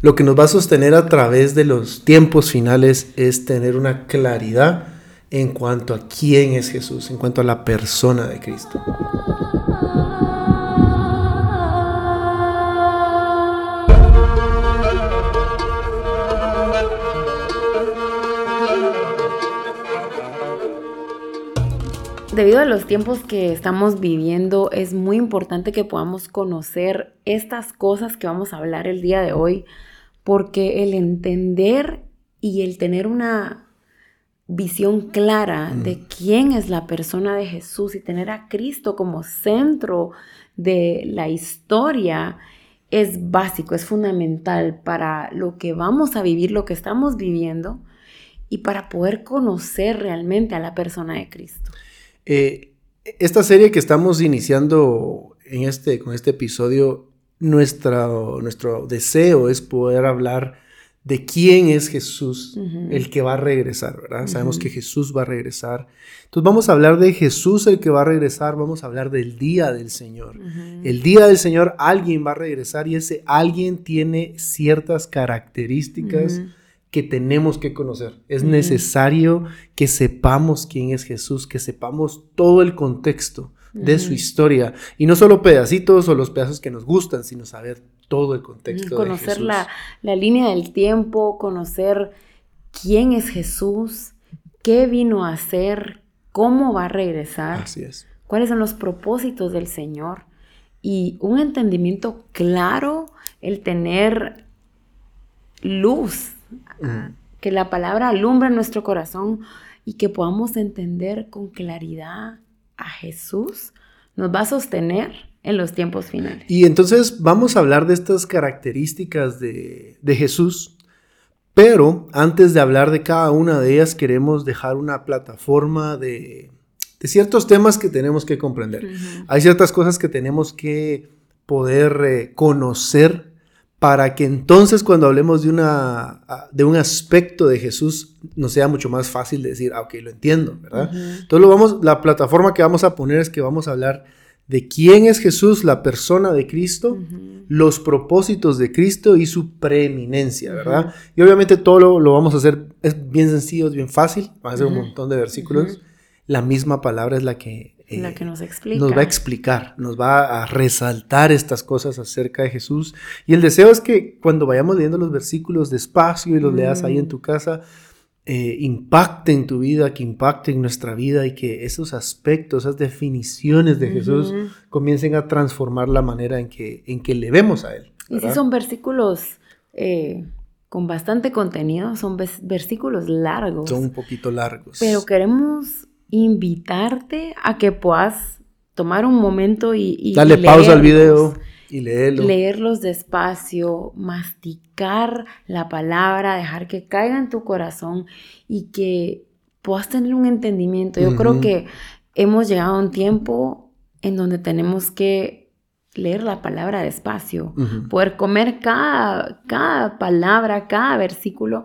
lo que nos va a sostener a través de los tiempos finales es tener una claridad en cuanto a quién es Jesús, en cuanto a la persona de Cristo. Debido a los tiempos que estamos viviendo, es muy importante que podamos conocer estas cosas que vamos a hablar el día de hoy, porque el entender y el tener una visión clara mm. de quién es la persona de Jesús y tener a Cristo como centro de la historia es básico, es fundamental para lo que vamos a vivir, lo que estamos viviendo y para poder conocer realmente a la persona de Cristo. Eh, esta serie que estamos iniciando en este, con este episodio, nuestro deseo es poder hablar de quién es Jesús, el que va a regresar, ¿verdad? Sabemos que Jesús va a regresar. Entonces vamos a hablar de Jesús, el que va a regresar, vamos a hablar del día del Señor. El día del Señor alguien va a regresar y ese alguien tiene ciertas características que tenemos que conocer. Es necesario que sepamos quién es Jesús, que sepamos todo el contexto de su historia y no solo pedacitos o los pedazos que nos gustan, sino saber todo el contexto. Conocer de Jesús. La, la línea del tiempo, conocer quién es Jesús, qué vino a hacer, cómo va a regresar. Así es. Cuáles son los propósitos del Señor y un entendimiento claro, el tener luz que la palabra alumbra nuestro corazón y que podamos entender con claridad a Jesús, nos va a sostener en los tiempos finales. Y entonces vamos a hablar de estas características de, Jesús, pero antes de hablar de cada una de ellas queremos dejar una plataforma de, ciertos temas que tenemos que comprender. Hay ciertas cosas que tenemos que poder eh, conocer para que entonces cuando hablemos de, una, de un aspecto de Jesús nos sea mucho más fácil decir, ah, ok, lo entiendo, ¿verdad? Entonces lo vamos, la plataforma que vamos a poner es que vamos a hablar de quién es Jesús, la persona de Cristo, los propósitos de Cristo y su preeminencia, ¿verdad? Y obviamente todo lo, lo, vamos a hacer, es bien sencillo, es bien fácil, va a ser un montón de versículos. La misma palabra es la que la que nos explica. Nos va a explicar, nos va a resaltar estas cosas acerca de Jesús. Y el deseo es que cuando vayamos leyendo los versículos despacio y los leas ahí en mm. tu casa, eh, impacten tu vida, que impacten nuestra vida y que esos aspectos, esas definiciones de Jesús comiencen a transformar la manera en que, en que le vemos a Él. Y si son versículos eh, con bastante contenido, son versículos largos. Son un poquito largos. Pero queremos invitarte a que puedas tomar un momento y... y Dale pausa al video y leerlo. Leerlos despacio, masticar la palabra, dejar que caiga en tu corazón y que puedas tener un entendimiento. Yo creo que hemos llegado a un tiempo en donde tenemos que leer la palabra despacio, poder comer cada, cada palabra, cada versículo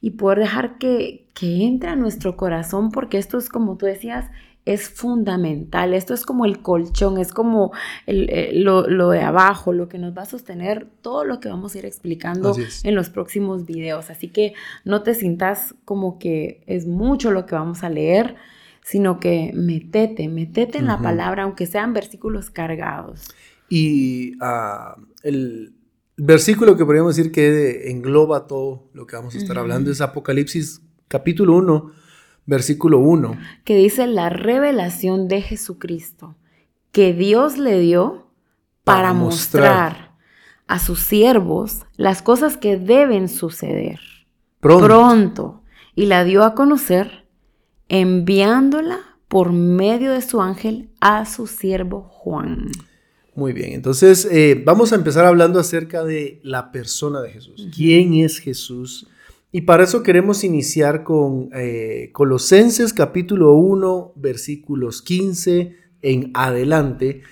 y poder dejar que, que entre a nuestro corazón, porque esto es como tú decías, es fundamental. Esto es como el colchón, es como eh, lo, de abajo, lo que nos va a sostener todo lo que vamos a ir explicando en los próximos videos. Así que no te sientas como que es mucho lo que vamos a leer, sino que metete, metete en la palabra, aunque sean versículos cargados. Y ah, el, versículo que podríamos decir que engloba todo lo que vamos a estar hablando es Apocalipsis capítulo 1, versículo 1. Que dice la revelación de Jesucristo que Dios le dio para, mostrar. a sus siervos las cosas que deben suceder pronto. pronto y la dio a conocer enviándola por medio de su ángel a su siervo Juan. Muy bien, entonces eh, vamos a empezar hablando acerca de la persona de Jesús. ¿Quién es Jesús? Y para eso queremos iniciar con eh, Colosenses capítulo 1, versículos 15 en adelante.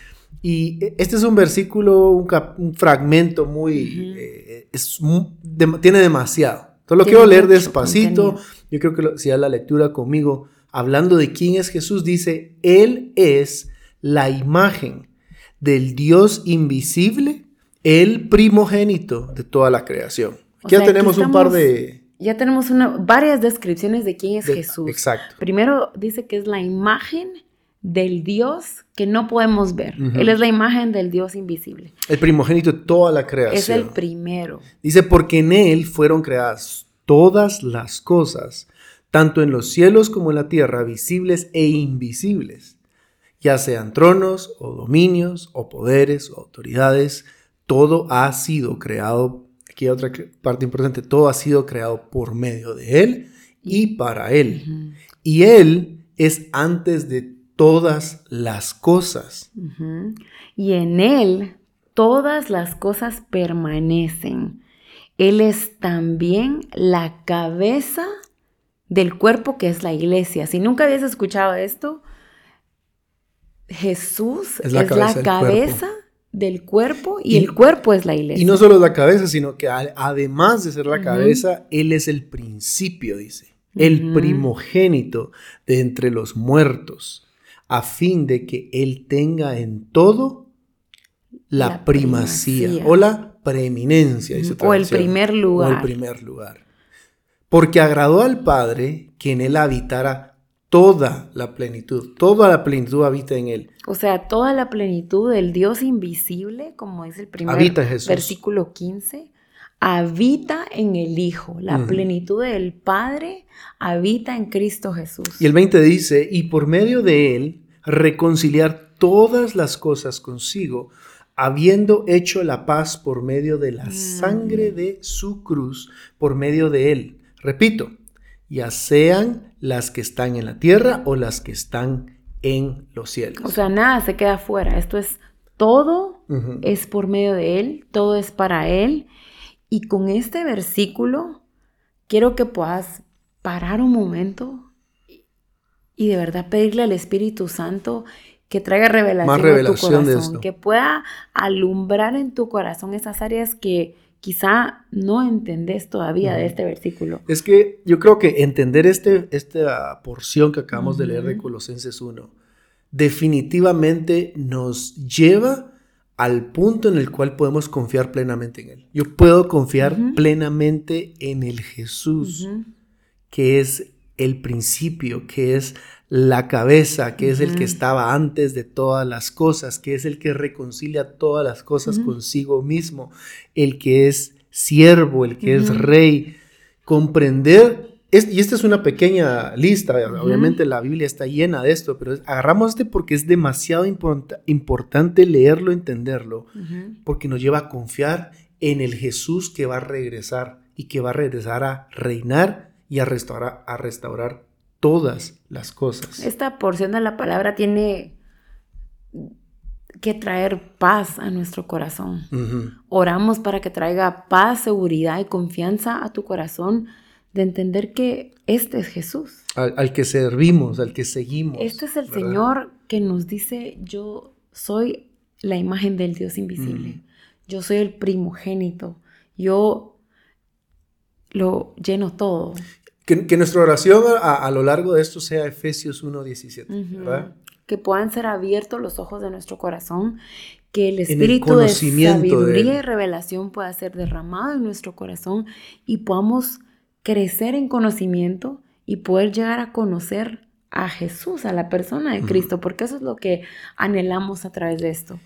Y este es un versículo, un, fragmento muy, eh, tiene demasiado. Entonces lo quiero leer despacito. Yo creo que si da la lectura conmigo, hablando de quién es Jesús, dice, Él es la imagen del Dios invisible, el primogénito de toda la creación. Aquí ya tenemos un par de... Ya tenemos una, varias descripciones de quién es Jesús. Exacto. Primero dice que es la imagen del Dios que no podemos ver. Él es la imagen del Dios invisible. El primogénito de toda la creación. Es el primero. Dice, porque en Él fueron creadas todas las cosas, tanto en los cielos como en la tierra, visibles e invisibles, ya sean tronos o dominios o poderes o autoridades, todo ha sido creado, aquí hay otra parte importante, todo ha sido creado por medio de Él y para Él. Y Él es antes de todas las cosas. Y en Él todas las cosas permanecen. Él es también la cabeza del cuerpo que es la iglesia. Si nunca habías escuchado esto, Jesús es la cabeza, del, cuerpo. y, el cuerpo es la iglesia. Y no solo la cabeza, sino que además de ser la cabeza, Él es el principio, dice, el primogénito de entre los muertos a fin de que Él tenga en todo la, primacía, o la preeminencia. o el primer lugar. O el primer lugar. Porque agradó al Padre que en Él habitara toda la plenitud. Toda la plenitud habita en Él. O sea, toda la plenitud del Dios invisible, como dice el primer versículo 15, habita en el Hijo. La plenitud del Padre habita en Cristo Jesús. Y el 20 dice, y por medio de Él reconciliar todas las cosas consigo, habiendo hecho la paz por medio de la mm. sangre de su cruz, por medio de él. Repito, ya sean las que están en la tierra o las que están en los cielos. O sea, nada se queda fuera. Esto es todo, es por medio de él, todo es para él. Y con este versículo, quiero que puedas parar un momento y de verdad pedirle al Espíritu Santo que traiga revelación, a tu corazón, que pueda alumbrar en tu corazón esas áreas que quizá no entendés todavía de este versículo. Es que yo creo que entender este, esta porción que acabamos de leer de Colosenses 1 definitivamente nos lleva al punto en el cual podemos confiar plenamente en Él. Yo puedo confiar plenamente en el Jesús, que es el principio, que es la cabeza, que es el que estaba antes de todas las cosas, que es el que reconcilia todas las cosas consigo mismo, el que es siervo, el que es rey. Comprender, y esta es una pequeña lista, obviamente la Biblia está llena de esto, pero agarramos este porque es demasiado importante leerlo, entenderlo, porque nos lleva a confiar en el Jesús que va a regresar y que va a regresar a reinar y a restaurar, a restaurar todas las cosas. Esta porción de la palabra tiene que traer paz a nuestro corazón. Oramos para que traiga paz, seguridad y confianza a tu corazón de entender que este es Jesús. Al, que servimos, al que seguimos. Este es el Señor que nos dice, yo soy la imagen del Dios invisible. Yo soy el primogénito. Yo lo lleno todo. Que, nuestra oración a, lo largo de esto sea Efesios 1.17, Que puedan ser abiertos los ojos de nuestro corazón, que el espíritu de sabiduría y revelación pueda ser derramado en nuestro corazón y podamos crecer en conocimiento y poder llegar a conocer a Jesús, a la persona de Cristo, porque eso es lo que anhelamos a través de esto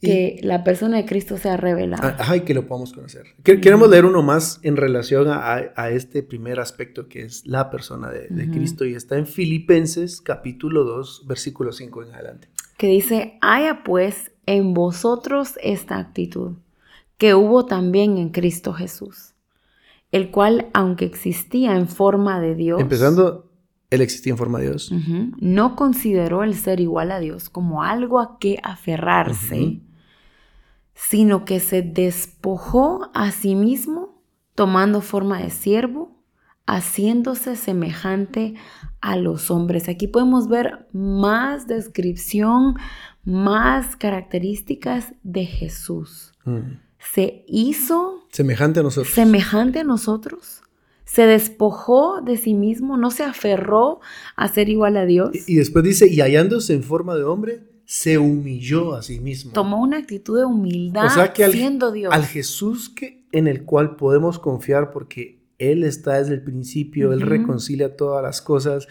que la persona de Cristo sea revelada. Ajá, y que lo podamos conocer. Queremos leer uno más en relación a, este primer aspecto que es la persona de, Cristo y está en Filipenses capítulo 2, versículo 5 en adelante. Que dice, haya pues en vosotros esta actitud que hubo también en Cristo Jesús, el cual, aunque existía en forma de Dios, empezando él existía en forma de Dios. No consideró el ser igual a Dios como algo a que aferrarse, sino que se despojó a sí mismo tomando forma de siervo, haciéndose semejante a los hombres. Aquí podemos ver más descripción, más características de Jesús. Mm. Se hizo semejante a nosotros. Semejante a nosotros. Se despojó de sí mismo, no se aferró a ser igual a Dios. Y, y después dice, y hallándose en forma de hombre, se humilló a sí mismo. Tomó una actitud de humildad siendo Dios. Al Jesús que, en el cual podemos confiar porque Él está desde el principio, Él reconcilia todas las cosas,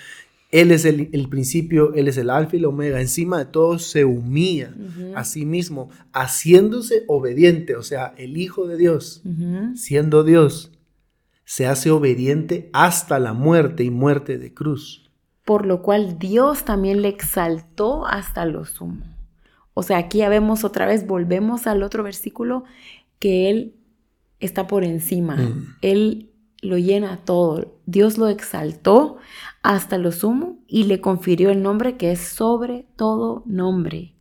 Él es el, principio, Él es el alfa y el omega, encima de todo se humilla a sí mismo, haciéndose obediente, o sea, el Hijo de Dios, siendo Dios, se hace obediente hasta la muerte y muerte de cruz por lo cual Dios también le exaltó hasta lo sumo. O sea, aquí ya vemos otra vez, volvemos al otro versículo, que Él está por encima, mm. Él lo llena todo, Dios lo exaltó hasta lo sumo y le confirió el nombre que es sobre todo nombre,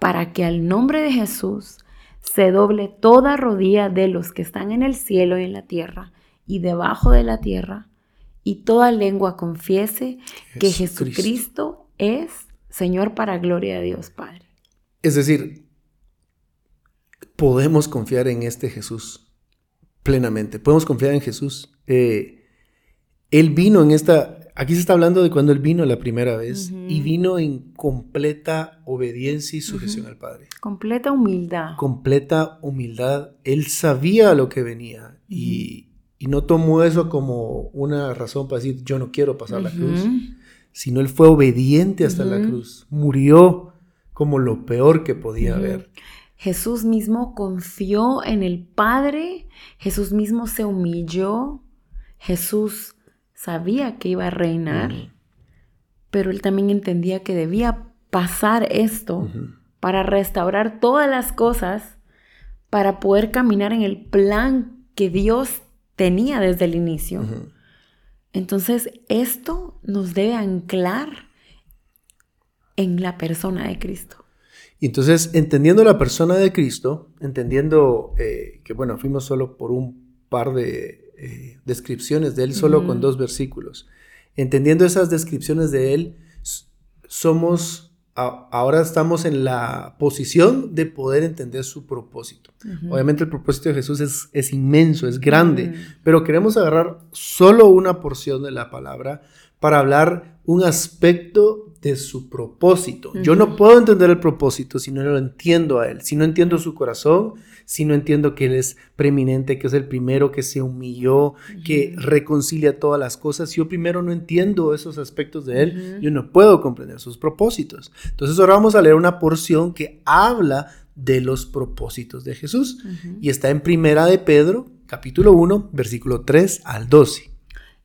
para que al nombre de Jesús se doble toda rodilla de los que están en el cielo y en la tierra y debajo de la tierra, y toda lengua confiese que Jesucristo es Señor para gloria de Dios Padre. Es decir, podemos confiar en este Jesús plenamente, podemos confiar en Jesús. Eh, él vino en esta, aquí se está hablando de cuando Él vino la primera vez y vino en completa obediencia y sujeción al Padre. Completa humildad. Completa humildad. Él sabía lo que venía y, y no tomó eso como una razón para decir, yo no quiero pasar la cruz, sino él fue obediente hasta la cruz, murió como lo peor que podía haber. Jesús mismo confió en el Padre, Jesús mismo se humilló, Jesús sabía que iba a reinar, pero él también entendía que debía pasar esto para restaurar todas las cosas, para poder caminar en el plan que Dios tenía desde el inicio. Entonces, esto nos debe anclar en la persona de Cristo. Y entonces, entendiendo la persona de Cristo, entendiendo eh, que, bueno, fuimos solo por un par de eh, descripciones de Él, solo con dos versículos, entendiendo esas descripciones de Él, somos ahora estamos en la posición de poder entender su propósito. Obviamente el propósito de Jesús es, es inmenso, es grande, pero queremos agarrar solo una porción de la palabra para hablar un aspecto de su propósito. Yo no puedo entender el propósito si no lo entiendo a Él, si no entiendo su corazón, si no entiendo que Él es preeminente, que es el primero que se humilló, que reconcilia todas las cosas. Si yo primero no entiendo esos aspectos de Él, yo no puedo comprender sus propósitos. Entonces ahora vamos a leer una porción que habla de los propósitos de Jesús y está en Primera de Pedro, capítulo 1, versículo 3 al 12.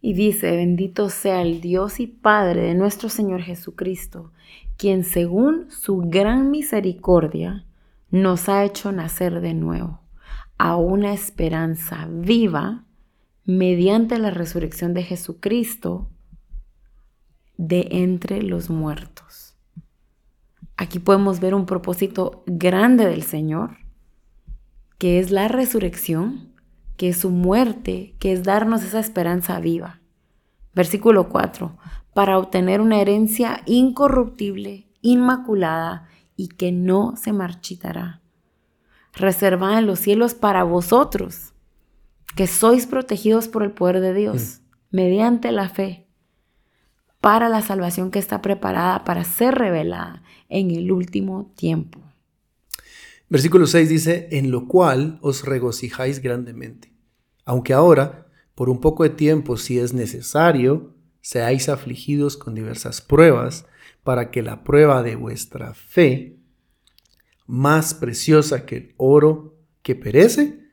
Y dice, bendito sea el Dios y Padre de nuestro Señor Jesucristo, quien según su gran misericordia nos ha hecho nacer de nuevo a una esperanza viva mediante la resurrección de Jesucristo de entre los muertos. Aquí podemos ver un propósito grande del Señor, que es la resurrección que es su muerte, que es darnos esa esperanza viva. Versículo 4, para obtener una herencia incorruptible, inmaculada y que no se marchitará, reservada en los cielos para vosotros, que sois protegidos por el poder de Dios, mm. mediante la fe, para la salvación que está preparada para ser revelada en el último tiempo. Versículo 6 dice, en lo cual os regocijáis grandemente. Aunque ahora, por un poco de tiempo, si es necesario, seáis afligidos con diversas pruebas, para que la prueba de vuestra fe, más preciosa que el oro que perece,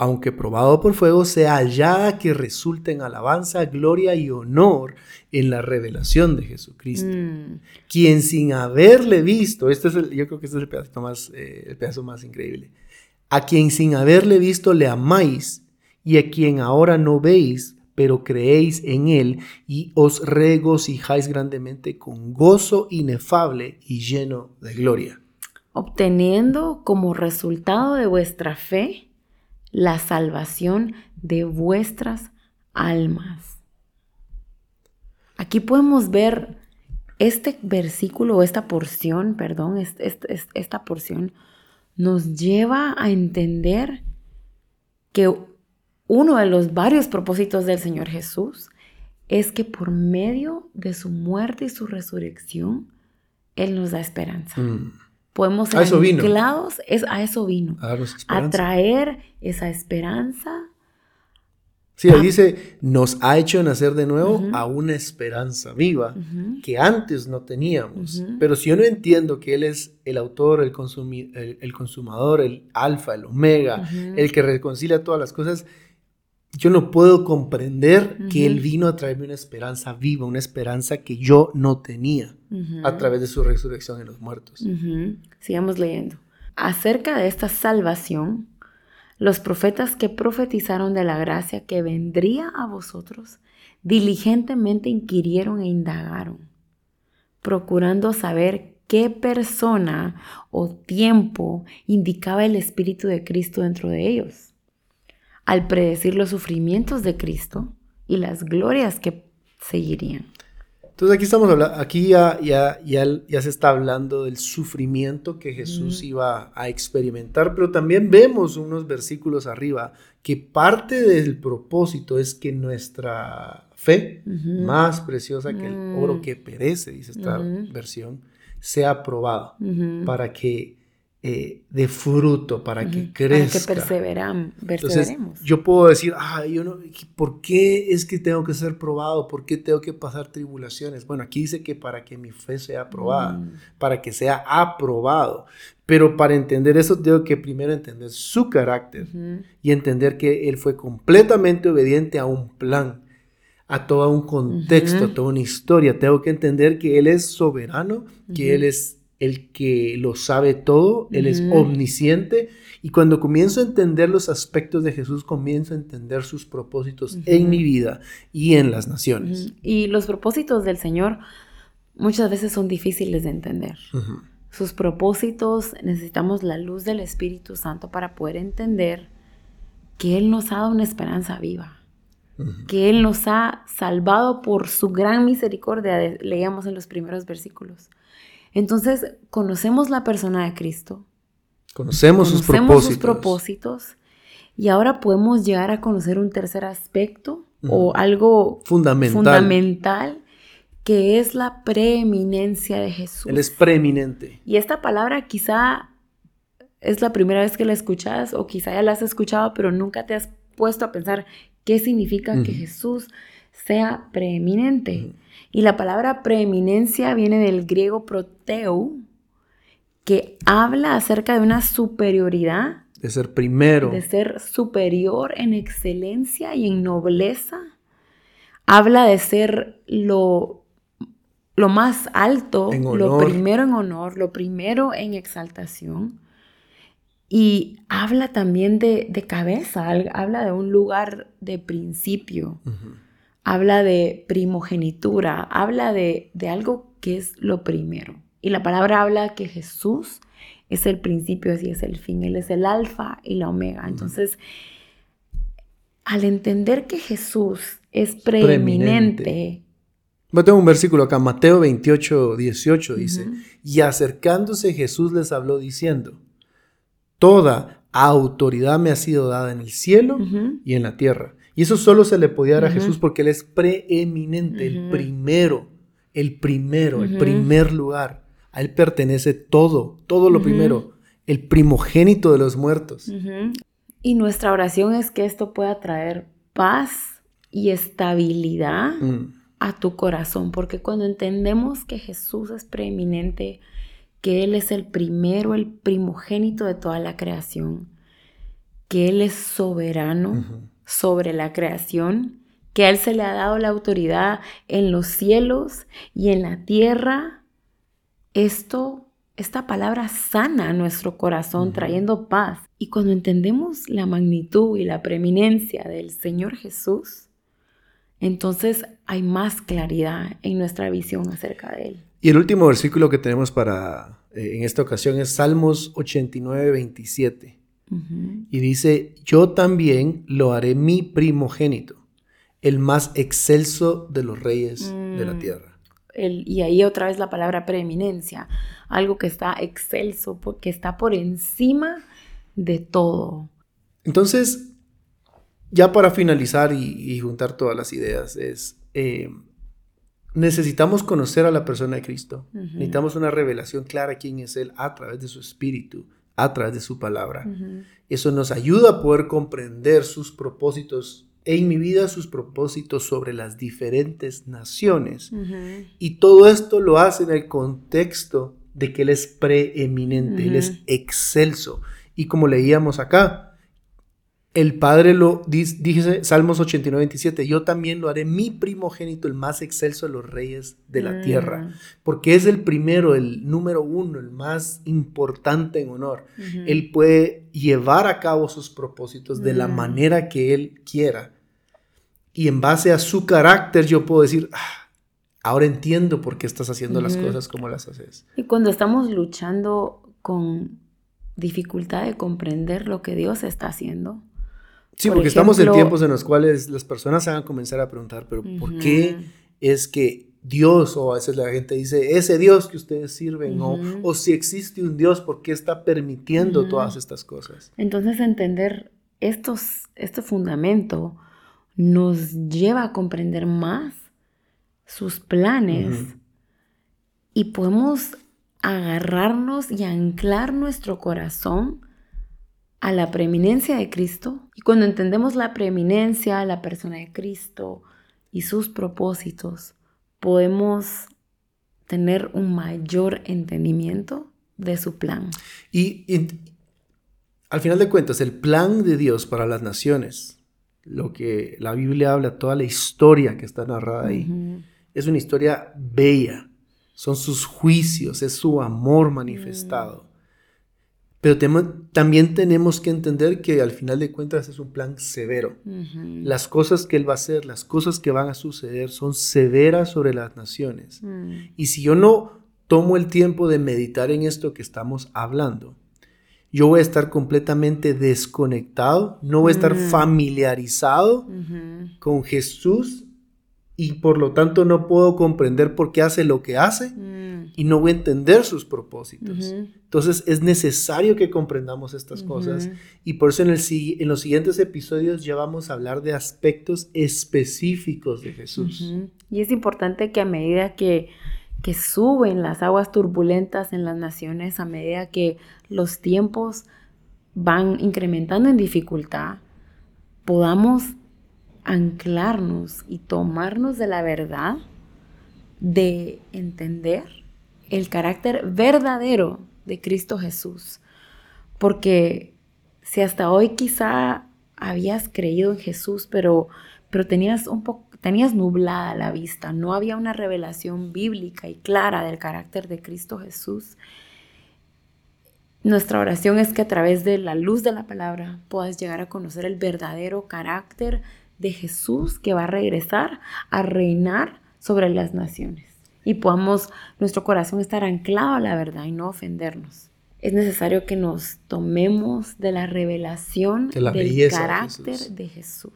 aunque probado por fuego, sea hallada que resulte en alabanza, gloria y honor en la revelación de Jesucristo. Mm. Quien sin haberle visto, este es el, yo creo que este es el pedazo más, eh, el pedazo más increíble, a quien sin haberle visto le amáis y a quien ahora no veis, pero creéis en él y os regocijáis grandemente con gozo inefable y lleno de gloria. Obteniendo como resultado de vuestra fe la salvación de vuestras almas. Aquí podemos ver este versículo esta porción, perdón, esta porción nos lleva a entender que uno de los varios propósitos del Señor Jesús es que por medio de su muerte y su resurrección, Él nos da esperanza. Mm. Podemos ser A eso vino. anclados, es, a eso vino. A darnos A esperanza. traer esa esperanza. Sí, ahí dice, nos ha hecho nacer de nuevo a una esperanza viva que antes no teníamos. Pero si yo no entiendo que Él es el autor, el, consumi- el, el consumador, el alfa, el omega, el que reconcilia todas las cosas, yo no puedo comprender que Él vino a traerme una esperanza viva, una esperanza que yo no tenía a través de su resurrección en los muertos. Sigamos leyendo. Acerca de esta salvación, los profetas que profetizaron de la gracia que vendría a vosotros, diligentemente inquirieron e indagaron, procurando saber qué persona o tiempo indicaba el Espíritu de Cristo dentro de ellos, al predecir los sufrimientos de Cristo y las glorias que seguirían. Entonces aquí estamos hablando, aquí ya, ya, ya, ya se está hablando del sufrimiento que Jesús iba a experimentar, pero también vemos unos versículos arriba que parte del propósito es que nuestra fe, más preciosa que el Mm. oro que perece, dice esta versión, sea probada para que eh, dé fruto, para que crezca. Para que Entonces, perseveremos. yo puedo decir, ah, yo no, ¿por qué es que tengo que ser probado? ¿Por qué tengo que pasar tribulaciones? Bueno, aquí dice que para que mi fe sea aprobada, Mm. para que sea aprobado. Pero para entender eso, tengo que primero entender su carácter y entender que él fue completamente obediente a un plan, a todo un contexto, a toda una historia. Tengo que entender que él es soberano, que él es el que lo sabe todo, él es omnisciente. Y cuando comienzo a entender los aspectos de Jesús, comienzo a entender sus propósitos en mi vida y en las naciones. Y los propósitos del Señor muchas veces son difíciles de entender. Sus propósitos necesitamos la luz del Espíritu Santo para poder entender que Él nos ha dado una esperanza viva, que Él nos ha salvado por su gran misericordia, leíamos en los primeros versículos. Entonces, conocemos la persona de Cristo, Conocemos, sus conocemos propósitos. sus propósitos y ahora podemos llegar a conocer un tercer aspecto o algo Fundamental. fundamental que es la preeminencia de Jesús. Él es preeminente. Y esta palabra quizá es la primera vez que la escuchas o quizá ya la has escuchado, pero nunca te has puesto a pensar qué significa que. Jesús sea preeminente. Y la palabra preeminencia viene del griego proteu, que habla acerca de una superioridad, De ser primero. de ser superior en excelencia y en nobleza. Habla de ser lo, lo más alto, lo primero en honor, lo primero en exaltación. Y habla también de, de cabeza, habla de un lugar de principio. Habla de primogenitura, habla de, de algo que es lo primero. Y la palabra habla que Jesús es el principio y es el fin, Él es el alfa y la omega. Entonces, al entender que Jesús es preeminente, Preeminente. Yo tengo un versículo acá, Mateo 28, 18 dice, y acercándose Jesús les habló diciendo, toda autoridad me ha sido dada en el cielo y en la tierra. Y eso solo se le podía dar a. Jesús porque Él es preeminente, el primero, el primero, el primer lugar. A Él pertenece todo, todo lo primero, el primogénito de los muertos. Y nuestra oración es que esto pueda traer paz y estabilidad Mm. a tu corazón, porque cuando entendemos que Jesús es preeminente, que Él es el primero, el primogénito de toda la creación, que Él es soberano. Sobre la creación, que a Él se le ha dado la autoridad en los cielos y en la tierra, esto, esta palabra sana nuestro corazón, trayendo paz. Y cuando entendemos la magnitud y la preeminencia del Señor Jesús, entonces hay más claridad en nuestra visión acerca de Él. Y el último versículo que tenemos para eh, en esta ocasión es Salmos 89, 27. Y dice, yo también lo haré mi primogénito, el más excelso de los reyes de la Mm. tierra. El- y ahí otra vez la palabra preeminencia, algo que está excelso, porque está por encima de todo. Entonces, ya para finalizar y, y juntar todas las ideas, es, eh, necesitamos conocer a la persona de Cristo. Necesitamos una revelación clara quién es Él a través de su espíritu, a través de su palabra. Eso nos ayuda a poder comprender sus propósitos en mi vida, sus propósitos sobre las diferentes naciones. Y todo esto lo hace en el contexto de que Él es preeminente, Él es excelso. Y como leíamos acá, el Padre lo dice, Salmos 89, 27, yo también lo haré mi primogénito, el más excelso de los reyes de la tierra, mm. porque es el primero, el número uno, el más importante en honor. Él puede llevar a cabo sus propósitos de la mm. manera que Él quiera. Y en base a su carácter yo puedo decir, ah, ahora entiendo por qué estás haciendo las cosas como las haces. Y cuando estamos luchando con dificultad de comprender lo que Dios está haciendo, Sí, porque estamos en tiempos en los cuales las personas se van a comenzar a preguntar, pero ¿por qué es que Dios, o a veces la gente dice, ese Dios que ustedes sirven, o, si existe un Dios, ¿por qué está permitiendo todas estas cosas? Entonces entender estos, este fundamento nos lleva a comprender más sus planes y podemos agarrarnos y anclar nuestro corazón a la preeminencia de Cristo. Y cuando entendemos la preeminencia, la persona de Cristo y sus propósitos, podemos tener un mayor entendimiento de su plan. Y, al final de cuentas, el plan de Dios para las naciones, lo que la Biblia habla, toda la historia que está narrada ahí, es una historia bella. Son sus juicios, es su amor manifestado. Pero también tenemos que entender que al final de cuentas es un plan severo. Las cosas que Él va a hacer, las cosas que van a suceder son severas sobre las naciones. Mm. Y si yo no tomo el tiempo de meditar en esto que estamos hablando, yo voy a estar completamente desconectado, no voy a estar mm. familiarizado con Jesús y por lo tanto no puedo comprender por qué hace lo que hace mm. y no voy a entender sus propósitos. Entonces es necesario que comprendamos estas cosas y por eso en, el, en los siguientes episodios ya vamos a hablar de aspectos específicos de Jesús. Y es importante que a medida que, que suben las aguas turbulentas en las naciones, a medida que los tiempos van incrementando en dificultad, podamos anclarnos y tomarnos de la verdad, de entender el carácter verdadero de Cristo Jesús. Porque si hasta hoy quizá habías creído en Jesús, pero, pero tenías un poco tenías nublada la vista, no había una revelación bíblica y clara del carácter de Cristo Jesús. Nuestra oración es que a través de la luz de la palabra puedas llegar a conocer el verdadero carácter de Jesús que va a regresar a reinar sobre las naciones y podamos nuestro corazón estar anclado a la verdad y no ofendernos. Es necesario que nos tomemos de la revelación del carácter de Jesús.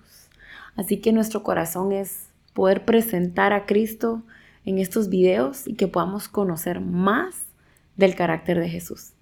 Así que nuestro corazón es poder presentar a Cristo en estos videos y que podamos conocer más del carácter de Jesús.